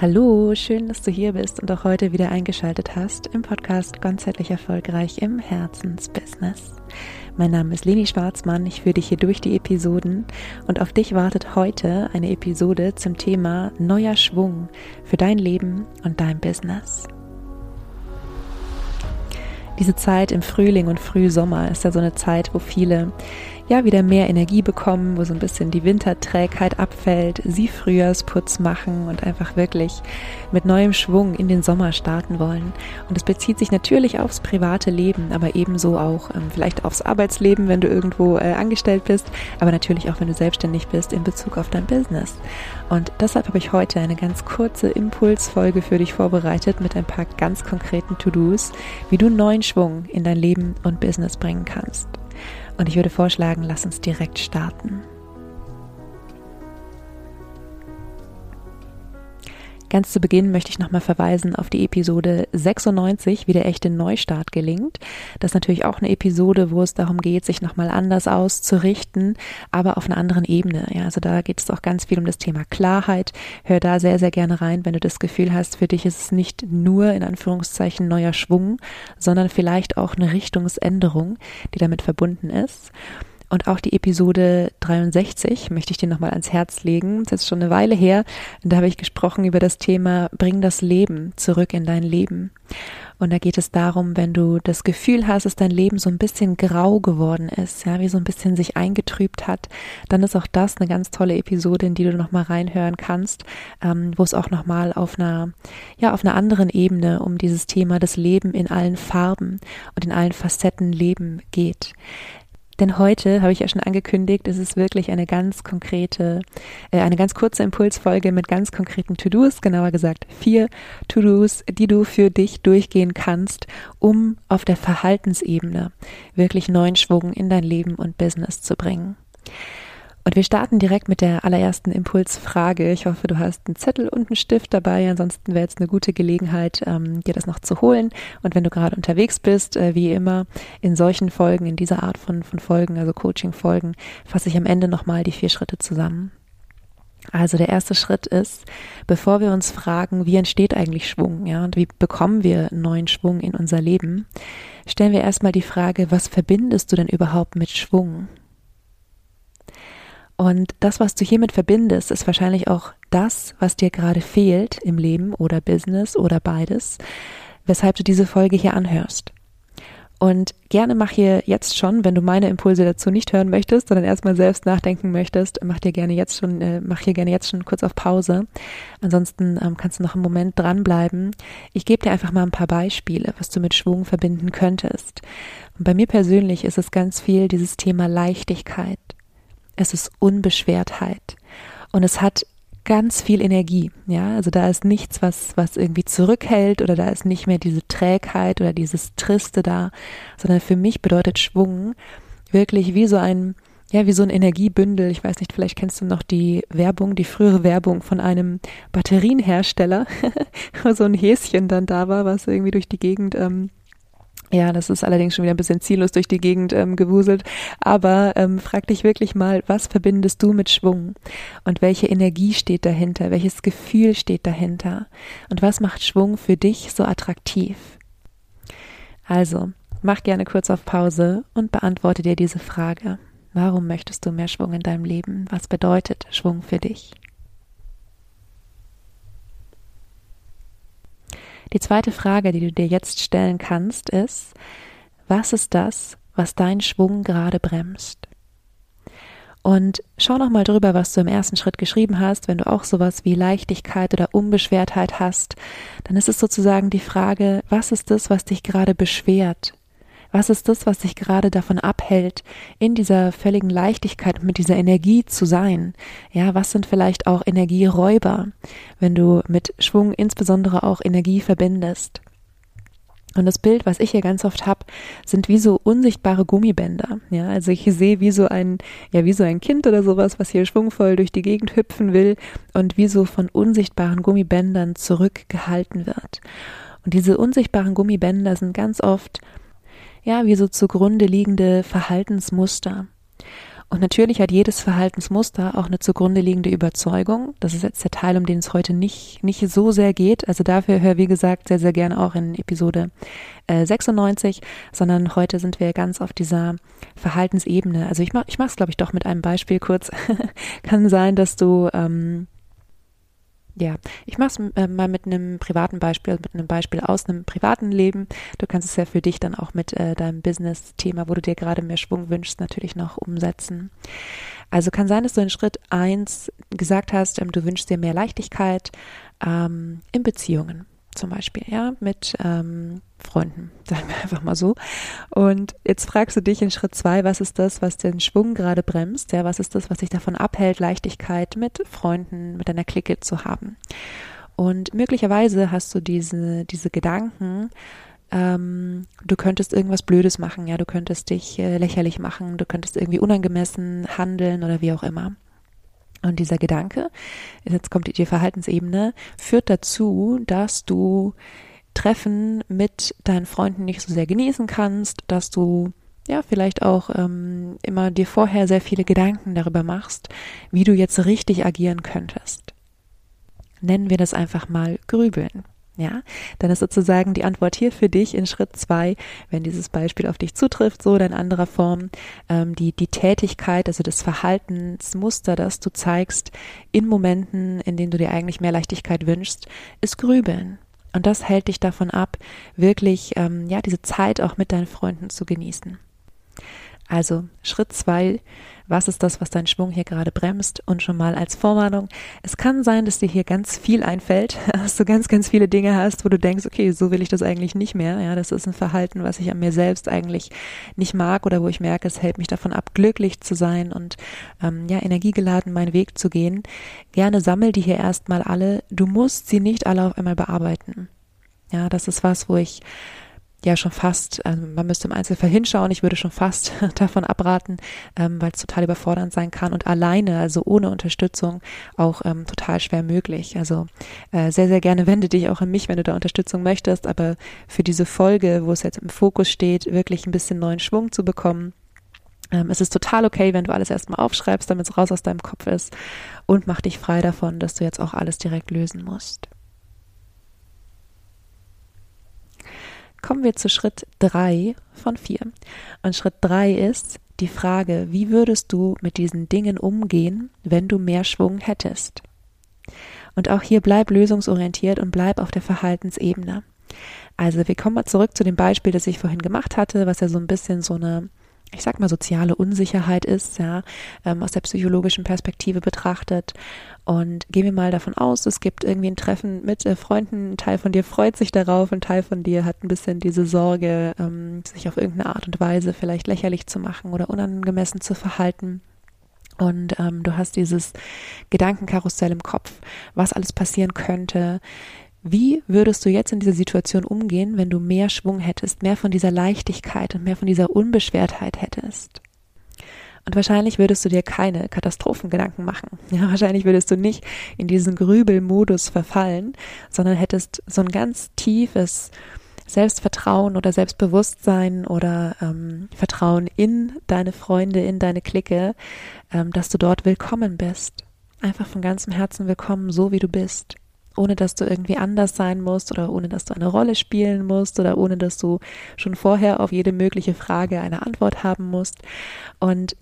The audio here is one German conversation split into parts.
Hallo, schön, dass du hier bist und auch heute wieder eingeschaltet hast im Podcast Ganzheitlich Erfolgreich im Herzensbusiness. Mein Name ist Leni Schwarzmann, ich führe dich hier durch die Episoden und auf dich wartet heute eine Episode zum Thema neuer Schwung für dein Leben und dein Business. Diese Zeit im Frühling und Frühsommer ist ja so eine Zeit, wo viele ja wieder mehr Energie bekommen, wo so ein bisschen die Winterträgheit abfällt, sie Frühjahrsputz machen und einfach wirklich mit neuem Schwung in den Sommer starten wollen. Und es bezieht sich natürlich aufs private Leben, aber ebenso auch ähm, vielleicht aufs Arbeitsleben, wenn du irgendwo äh, angestellt bist, aber natürlich auch, wenn du selbstständig bist in Bezug auf dein Business. Und deshalb habe ich heute eine ganz kurze Impulsfolge für dich vorbereitet mit ein paar ganz konkreten To-Dos, wie du neuen Schwung in dein Leben und Business bringen kannst. Und ich würde vorschlagen, lass uns direkt starten. Ganz zu Beginn möchte ich nochmal verweisen auf die Episode 96, wie der echte Neustart gelingt. Das ist natürlich auch eine Episode, wo es darum geht, sich nochmal anders auszurichten, aber auf einer anderen Ebene. Ja, also da geht es auch ganz viel um das Thema Klarheit. Hör da sehr, sehr gerne rein, wenn du das Gefühl hast, für dich ist es nicht nur in Anführungszeichen neuer Schwung, sondern vielleicht auch eine Richtungsänderung, die damit verbunden ist. Und auch die Episode 63 möchte ich dir nochmal ans Herz legen. Das ist schon eine Weile her. Da habe ich gesprochen über das Thema Bring das Leben zurück in dein Leben. Und da geht es darum, wenn du das Gefühl hast, dass dein Leben so ein bisschen grau geworden ist, ja, wie so ein bisschen sich eingetrübt hat, dann ist auch das eine ganz tolle Episode, in die du nochmal reinhören kannst, ähm, wo es auch nochmal auf einer, ja, auf einer anderen Ebene um dieses Thema das Leben in allen Farben und in allen Facetten Leben geht. Denn heute, habe ich ja schon angekündigt, ist es wirklich eine ganz konkrete, äh, eine ganz kurze Impulsfolge mit ganz konkreten To-Dos, genauer gesagt vier To-Dos, die du für dich durchgehen kannst, um auf der Verhaltensebene wirklich neuen Schwung in dein Leben und Business zu bringen. Und wir starten direkt mit der allerersten Impulsfrage. Ich hoffe, du hast einen Zettel und einen Stift dabei. Ansonsten wäre jetzt eine gute Gelegenheit, ähm, dir das noch zu holen. Und wenn du gerade unterwegs bist, äh, wie immer, in solchen Folgen, in dieser Art von, von Folgen, also Coaching-Folgen, fasse ich am Ende nochmal die vier Schritte zusammen. Also der erste Schritt ist, bevor wir uns fragen, wie entsteht eigentlich Schwung, ja, und wie bekommen wir neuen Schwung in unser Leben, stellen wir erstmal die Frage, was verbindest du denn überhaupt mit Schwung? Und das, was du hiermit verbindest, ist wahrscheinlich auch das, was dir gerade fehlt im Leben oder Business oder beides, weshalb du diese Folge hier anhörst. Und gerne mach hier jetzt schon, wenn du meine Impulse dazu nicht hören möchtest, sondern erstmal selbst nachdenken möchtest, mach dir gerne jetzt schon, äh, mach hier gerne jetzt schon kurz auf Pause. Ansonsten ähm, kannst du noch einen Moment dranbleiben. Ich gebe dir einfach mal ein paar Beispiele, was du mit Schwung verbinden könntest. Und bei mir persönlich ist es ganz viel dieses Thema Leichtigkeit es ist Unbeschwertheit und es hat ganz viel Energie, ja, also da ist nichts, was, was irgendwie zurückhält oder da ist nicht mehr diese Trägheit oder dieses Triste da, sondern für mich bedeutet Schwung wirklich wie so ein, ja, wie so ein Energiebündel. Ich weiß nicht, vielleicht kennst du noch die Werbung, die frühere Werbung von einem Batterienhersteller, wo so ein Häschen dann da war, was irgendwie durch die Gegend ähm, ja, das ist allerdings schon wieder ein bisschen ziellos durch die Gegend ähm, gewuselt. Aber ähm, frag dich wirklich mal, was verbindest du mit Schwung? Und welche Energie steht dahinter? Welches Gefühl steht dahinter? Und was macht Schwung für dich so attraktiv? Also, mach gerne kurz auf Pause und beantworte dir diese Frage. Warum möchtest du mehr Schwung in deinem Leben? Was bedeutet Schwung für dich? Die zweite Frage, die du dir jetzt stellen kannst, ist, was ist das, was deinen Schwung gerade bremst? Und schau noch mal drüber, was du im ersten Schritt geschrieben hast. Wenn du auch sowas wie Leichtigkeit oder Unbeschwertheit hast, dann ist es sozusagen die Frage, was ist das, was dich gerade beschwert? Was ist das, was dich gerade davon abhält, in dieser völligen Leichtigkeit mit dieser Energie zu sein? Ja, was sind vielleicht auch Energieräuber, wenn du mit Schwung insbesondere auch Energie verbindest? Und das Bild, was ich hier ganz oft habe, sind wie so unsichtbare Gummibänder. Ja, also ich sehe wie so ein, ja, wie so ein Kind oder sowas, was hier schwungvoll durch die Gegend hüpfen will und wie so von unsichtbaren Gummibändern zurückgehalten wird. Und diese unsichtbaren Gummibänder sind ganz oft ja, wie so zugrunde liegende Verhaltensmuster. Und natürlich hat jedes Verhaltensmuster auch eine zugrunde liegende Überzeugung. Das ist jetzt der Teil, um den es heute nicht, nicht so sehr geht. Also dafür höre, wie gesagt, sehr, sehr gerne auch in Episode äh, 96, sondern heute sind wir ganz auf dieser Verhaltensebene. Also ich mach, ich mach's, glaube ich, doch mit einem Beispiel kurz. Kann sein, dass du ähm, ja, ich mache es äh, mal mit einem privaten Beispiel, mit einem Beispiel aus einem privaten Leben. Du kannst es ja für dich dann auch mit äh, deinem Business-Thema, wo du dir gerade mehr Schwung wünschst, natürlich noch umsetzen. Also kann sein, dass du in Schritt eins gesagt hast, ähm, du wünschst dir mehr Leichtigkeit ähm, in Beziehungen zum Beispiel, ja, mit ähm, Freunden, sagen wir einfach mal so. Und jetzt fragst du dich in Schritt zwei, was ist das, was den Schwung gerade bremst? Ja, was ist das, was dich davon abhält, Leichtigkeit mit Freunden, mit deiner Clique zu haben? Und möglicherweise hast du diese, diese Gedanken, ähm, du könntest irgendwas Blödes machen, ja, du könntest dich äh, lächerlich machen, du könntest irgendwie unangemessen handeln oder wie auch immer. Und dieser Gedanke, jetzt kommt die Verhaltensebene, führt dazu, dass du Treffen mit deinen Freunden nicht so sehr genießen kannst, dass du ja vielleicht auch ähm, immer dir vorher sehr viele Gedanken darüber machst, wie du jetzt richtig agieren könntest. Nennen wir das einfach mal Grübeln. Ja, dann ist sozusagen die Antwort hier für dich in Schritt zwei, wenn dieses Beispiel auf dich zutrifft, so oder in anderer Form, ähm, die, die Tätigkeit, also das Verhaltensmuster, das du zeigst in Momenten, in denen du dir eigentlich mehr Leichtigkeit wünschst, ist Grübeln. Und das hält dich davon ab, wirklich, ähm, ja, diese Zeit auch mit deinen Freunden zu genießen. Also Schritt zwei, was ist das, was deinen Schwung hier gerade bremst? Und schon mal als Vorwarnung, es kann sein, dass dir hier ganz viel einfällt, dass du ganz, ganz viele Dinge hast, wo du denkst, okay, so will ich das eigentlich nicht mehr. Ja, das ist ein Verhalten, was ich an mir selbst eigentlich nicht mag oder wo ich merke, es hält mich davon ab, glücklich zu sein und ähm, ja, energiegeladen meinen Weg zu gehen. Gerne sammel die hier erstmal alle. Du musst sie nicht alle auf einmal bearbeiten. Ja, das ist was, wo ich ja schon fast, also man müsste im Einzelfall hinschauen, ich würde schon fast davon abraten, ähm, weil es total überfordernd sein kann und alleine, also ohne Unterstützung, auch ähm, total schwer möglich. Also äh, sehr, sehr gerne wende dich auch an mich, wenn du da Unterstützung möchtest, aber für diese Folge, wo es jetzt im Fokus steht, wirklich ein bisschen neuen Schwung zu bekommen, ähm, es ist total okay, wenn du alles erstmal aufschreibst, damit es raus aus deinem Kopf ist und mach dich frei davon, dass du jetzt auch alles direkt lösen musst. Kommen wir zu Schritt drei von vier. Und Schritt drei ist die Frage, wie würdest du mit diesen Dingen umgehen, wenn du mehr Schwung hättest? Und auch hier bleib lösungsorientiert und bleib auf der Verhaltensebene. Also wir kommen mal zurück zu dem Beispiel, das ich vorhin gemacht hatte, was ja so ein bisschen so eine ich sag mal, soziale Unsicherheit ist, ja, ähm, aus der psychologischen Perspektive betrachtet. Und gehen wir mal davon aus, es gibt irgendwie ein Treffen mit äh, Freunden, ein Teil von dir freut sich darauf, ein Teil von dir hat ein bisschen diese Sorge, ähm, sich auf irgendeine Art und Weise vielleicht lächerlich zu machen oder unangemessen zu verhalten. Und ähm, du hast dieses Gedankenkarussell im Kopf, was alles passieren könnte, wie würdest du jetzt in dieser Situation umgehen, wenn du mehr Schwung hättest, mehr von dieser Leichtigkeit und mehr von dieser Unbeschwertheit hättest? Und wahrscheinlich würdest du dir keine Katastrophengedanken machen. Ja, wahrscheinlich würdest du nicht in diesen Grübelmodus verfallen, sondern hättest so ein ganz tiefes Selbstvertrauen oder Selbstbewusstsein oder ähm, Vertrauen in deine Freunde, in deine Clique, ähm, dass du dort willkommen bist. Einfach von ganzem Herzen willkommen, so wie du bist ohne dass du irgendwie anders sein musst oder ohne dass du eine Rolle spielen musst oder ohne dass du schon vorher auf jede mögliche Frage eine Antwort haben musst. Und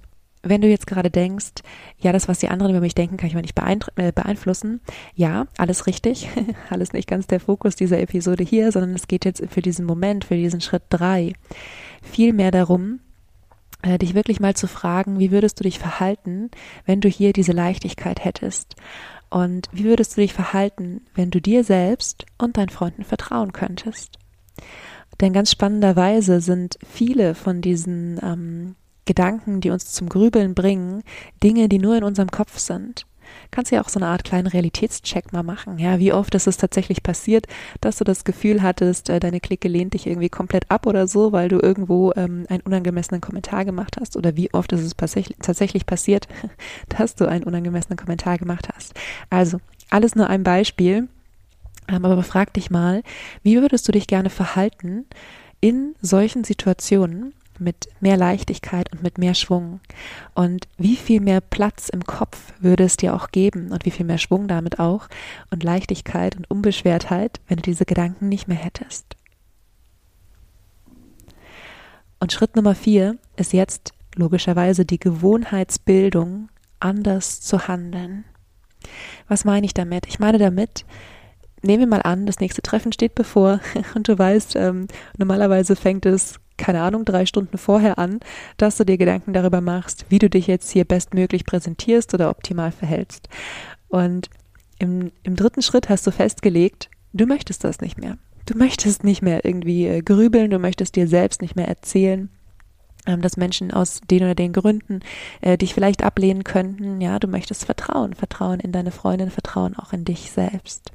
wenn du jetzt gerade denkst, ja, das, was die anderen über mich denken, kann ich mal nicht äh, beeinflussen. Ja, alles richtig. alles nicht ganz der Fokus dieser Episode hier, sondern es geht jetzt für diesen Moment, für diesen Schritt drei, viel mehr darum, äh, dich wirklich mal zu fragen, wie würdest du dich verhalten, wenn du hier diese Leichtigkeit hättest? Und wie würdest du dich verhalten, wenn du dir selbst und deinen Freunden vertrauen könntest? Denn ganz spannenderweise sind viele von diesen ähm, Gedanken, die uns zum Grübeln bringen, Dinge, die nur in unserem Kopf sind kannst du ja auch so eine Art kleinen Realitätscheck mal machen. Ja, wie oft ist es tatsächlich passiert, dass du das Gefühl hattest, äh, deine Clique lehnt dich irgendwie komplett ab oder so, weil du irgendwo ähm, einen unangemessenen Kommentar gemacht hast? Oder wie oft ist es tatsächlich passiert, dass du einen unangemessenen Kommentar gemacht hast? Also, alles nur ein Beispiel. Ähm, aber frag dich mal, wie würdest du dich gerne verhalten in solchen Situationen, mit mehr Leichtigkeit und mit mehr Schwung. Und wie viel mehr Platz im Kopf würde es dir auch geben und wie viel mehr Schwung damit auch und Leichtigkeit und Unbeschwertheit, wenn du diese Gedanken nicht mehr hättest. Und Schritt Nummer vier ist jetzt logischerweise die Gewohnheitsbildung, anders zu handeln. Was meine ich damit? Ich meine damit, nehmen wir mal an, das nächste Treffen steht bevor und du weißt, ähm, normalerweise fängt es, keine Ahnung, drei Stunden vorher an, dass du dir Gedanken darüber machst, wie du dich jetzt hier bestmöglich präsentierst oder optimal verhältst. Und im, im dritten Schritt hast du festgelegt, du möchtest das nicht mehr. Du möchtest nicht mehr irgendwie äh, grübeln, du möchtest dir selbst nicht mehr erzählen, ähm, dass Menschen aus den oder den Gründen äh, dich vielleicht ablehnen könnten. Ja, du möchtest Vertrauen, Vertrauen in deine Freundin, Vertrauen auch in dich selbst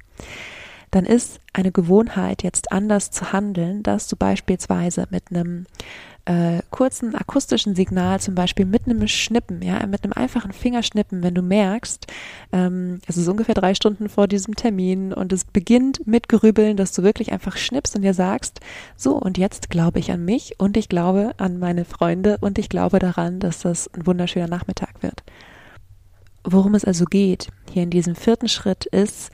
dann ist eine Gewohnheit jetzt anders zu handeln, dass du beispielsweise mit einem äh, kurzen akustischen Signal, zum Beispiel mit einem Schnippen, ja, mit einem einfachen Fingerschnippen, wenn du merkst, ähm, es ist ungefähr drei Stunden vor diesem Termin und es beginnt mit Grübeln, dass du wirklich einfach schnippst und dir sagst, so und jetzt glaube ich an mich und ich glaube an meine Freunde und ich glaube daran, dass das ein wunderschöner Nachmittag wird. Worum es also geht hier in diesem vierten Schritt ist,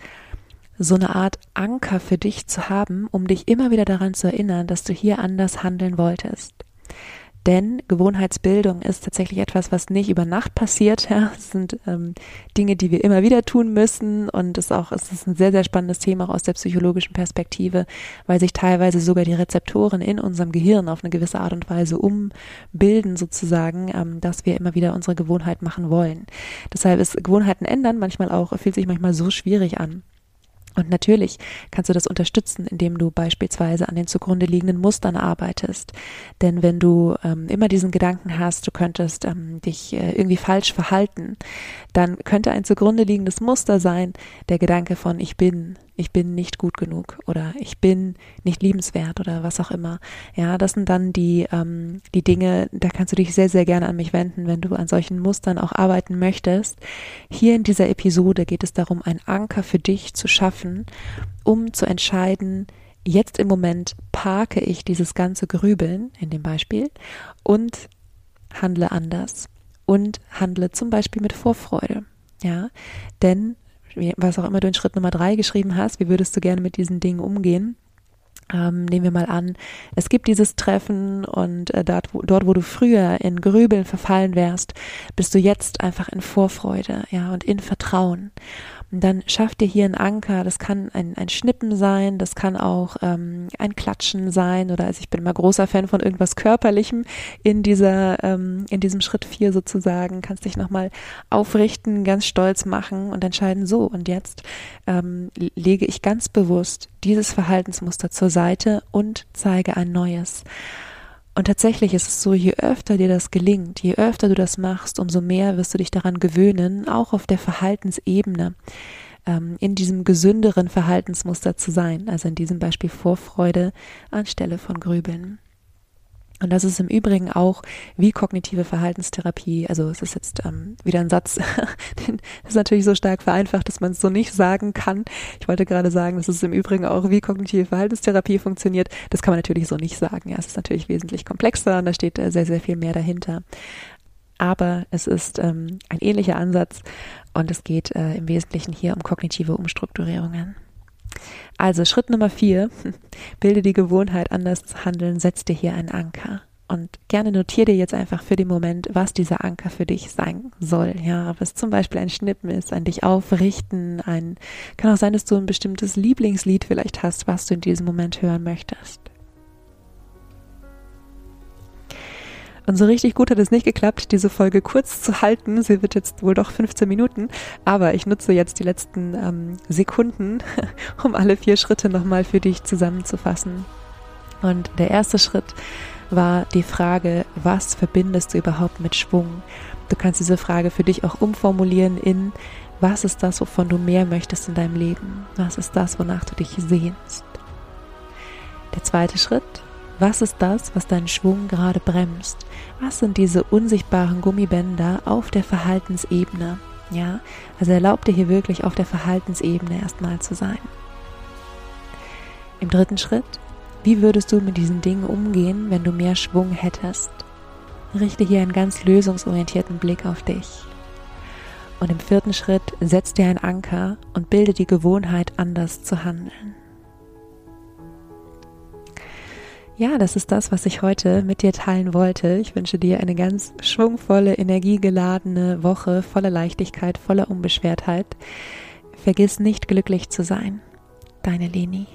so eine Art Anker für dich zu haben, um dich immer wieder daran zu erinnern, dass du hier anders handeln wolltest. Denn Gewohnheitsbildung ist tatsächlich etwas, was nicht über Nacht passiert. Ja, es sind ähm, Dinge, die wir immer wieder tun müssen und es ist auch es ist ein sehr sehr spannendes Thema auch aus der psychologischen Perspektive, weil sich teilweise sogar die Rezeptoren in unserem Gehirn auf eine gewisse Art und Weise umbilden sozusagen, ähm, dass wir immer wieder unsere Gewohnheit machen wollen. Deshalb ist Gewohnheiten ändern manchmal auch fühlt sich manchmal so schwierig an. Und natürlich kannst du das unterstützen, indem du beispielsweise an den zugrunde liegenden Mustern arbeitest. Denn wenn du ähm, immer diesen Gedanken hast, du könntest ähm, dich äh, irgendwie falsch verhalten, dann könnte ein zugrunde liegendes Muster sein, der Gedanke von ich bin, ich bin nicht gut genug oder ich bin nicht liebenswert oder was auch immer. Ja, das sind dann die, ähm, die Dinge, da kannst du dich sehr, sehr gerne an mich wenden, wenn du an solchen Mustern auch arbeiten möchtest. Hier in dieser Episode geht es darum, einen Anker für dich zu schaffen, um zu entscheiden, jetzt im Moment parke ich dieses ganze Grübeln in dem Beispiel und handle anders und handle zum Beispiel mit Vorfreude. Ja, denn was auch immer du in Schritt Nummer drei geschrieben hast, wie würdest du gerne mit diesen Dingen umgehen? Ähm, nehmen wir mal an, es gibt dieses Treffen und äh, dort, wo, dort, wo du früher in Grübeln verfallen wärst, bist du jetzt einfach in Vorfreude, ja, und in Vertrauen. Und dann schaff dir hier einen Anker. Das kann ein, ein Schnippen sein, das kann auch ähm, ein Klatschen sein oder also ich bin immer großer Fan von irgendwas Körperlichem in dieser, ähm, in diesem Schritt vier sozusagen. Kannst dich nochmal aufrichten, ganz stolz machen und entscheiden, so und jetzt ähm, lege ich ganz bewusst dieses Verhaltensmuster zur Seite und zeige ein neues. Und tatsächlich ist es so, je öfter dir das gelingt, je öfter du das machst, umso mehr wirst du dich daran gewöhnen, auch auf der Verhaltensebene ähm, in diesem gesünderen Verhaltensmuster zu sein. Also in diesem Beispiel Vorfreude anstelle von Grübeln. Und das ist im Übrigen auch wie kognitive Verhaltenstherapie. Also es ist jetzt ähm, wieder ein Satz, den ist natürlich so stark vereinfacht, dass man es so nicht sagen kann. Ich wollte gerade sagen, dass es im Übrigen auch wie kognitive Verhaltenstherapie funktioniert. Das kann man natürlich so nicht sagen. Ja, es ist natürlich wesentlich komplexer und da steht äh, sehr, sehr viel mehr dahinter. Aber es ist ähm, ein ähnlicher Ansatz und es geht äh, im Wesentlichen hier um kognitive Umstrukturierungen. Also Schritt Nummer vier, bilde die Gewohnheit, anders zu handeln, setz dir hier einen Anker. Und gerne notiere dir jetzt einfach für den Moment, was dieser Anker für dich sein soll. Ja, ob es zum Beispiel ein Schnippen ist, ein dich aufrichten, ein, kann auch sein, dass du ein bestimmtes Lieblingslied vielleicht hast, was du in diesem Moment hören möchtest. Und so richtig gut hat es nicht geklappt, diese Folge kurz zu halten. Sie wird jetzt wohl doch 15 Minuten, aber ich nutze jetzt die letzten ähm, Sekunden, um alle vier Schritte nochmal für dich zusammenzufassen. Und der erste Schritt war die Frage, was verbindest du überhaupt mit Schwung? Du kannst diese Frage für dich auch umformulieren in, was ist das, wovon du mehr möchtest in deinem Leben? Was ist das, wonach du dich sehnst? Der zweite Schritt was ist das, was deinen Schwung gerade bremst? Was sind diese unsichtbaren Gummibänder auf der Verhaltensebene? Ja, also erlaub dir hier wirklich auf der Verhaltensebene erstmal zu sein. Im dritten Schritt, Wie würdest du mit diesen Dingen umgehen, wenn du mehr Schwung hättest? Richte hier einen ganz lösungsorientierten Blick auf dich. Und im vierten Schritt setz dir einen Anker und bilde die Gewohnheit, anders zu handeln. Ja, das ist das, was ich heute mit dir teilen wollte. Ich wünsche dir eine ganz schwungvolle, energiegeladene Woche voller Leichtigkeit, voller Unbeschwertheit. Vergiss nicht glücklich zu sein. Deine Leni.